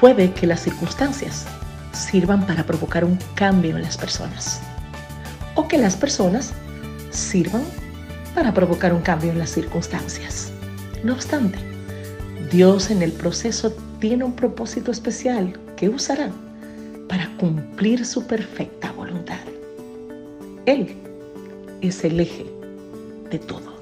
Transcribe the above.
Puede que las circunstancias sirvan para provocar un cambio en las personas o que las personas sirvan para provocar un cambio en las circunstancias. No obstante, Dios en el proceso tiene un propósito especial que usará para cumplir su perfecta voluntad. Él es el eje de todo.